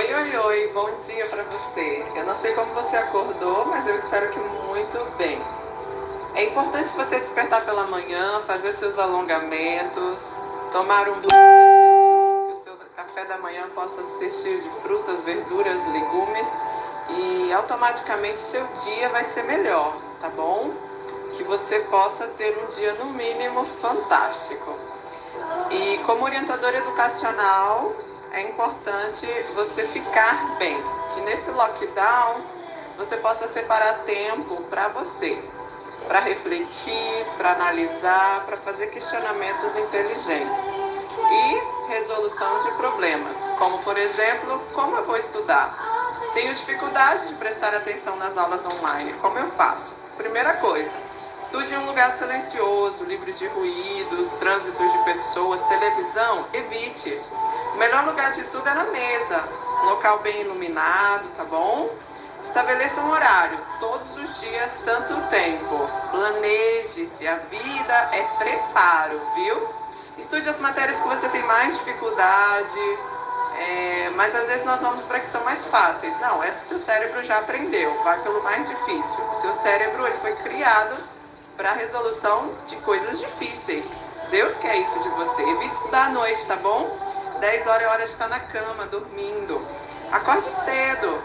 Oi, oi, oi, bom dia para você. Eu não sei como você acordou, mas eu espero que muito bem. É importante você despertar pela manhã, fazer seus alongamentos, tomar um banho que o seu café da manhã possa ser cheio de frutas, verduras, legumes e automaticamente seu dia vai ser melhor, tá bom? Que você possa ter um dia no mínimo fantástico. E como orientadora educacional, é importante você ficar bem, que nesse lockdown você possa separar tempo para você, para refletir, para analisar, para fazer questionamentos inteligentes e resolução de problemas, como por exemplo, como eu vou estudar? Tenho dificuldade de prestar atenção nas aulas online, como eu faço? Primeira coisa, Estude em um lugar silencioso, livre de ruídos, trânsitos de pessoas, televisão, evite. Melhor lugar de estudo é na mesa, um local bem iluminado, tá bom? Estabeleça um horário, todos os dias, tanto tempo. Planeje-se, a vida é preparo, viu? Estude as matérias que você tem mais dificuldade, é, mas às vezes nós vamos para que são mais fáceis. Não, essa seu cérebro já aprendeu, vai pelo mais difícil. O seu cérebro ele foi criado para a resolução de coisas difíceis. Deus quer isso de você. Evite estudar à noite, tá bom? 10 horas é hora de estar na cama, dormindo. Acorde cedo.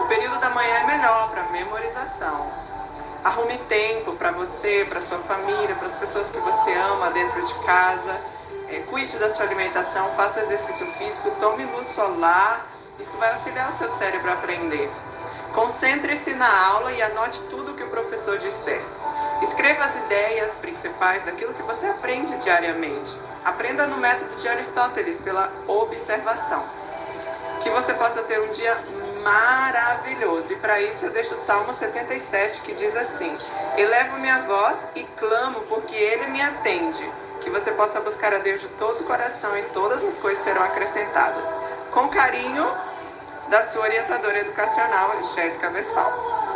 O período da manhã é melhor para memorização. Arrume tempo para você, para sua família, para as pessoas que você ama dentro de casa. É, cuide da sua alimentação, faça exercício físico, tome luz solar. Isso vai auxiliar o seu cérebro a aprender. Concentre-se na aula e anote tudo o que o professor disser. Escreva as ideias principais daquilo que você aprende diariamente. Aprenda no método de Aristóteles pela observação. Que você possa ter um dia maravilhoso. E para isso eu deixo o Salmo 77 que diz assim: Elevo minha voz e clamo, porque ele me atende. Que você possa buscar a Deus de todo o coração e todas as coisas serão acrescentadas. Com carinho, da sua orientadora educacional, Jéssica Vesfal.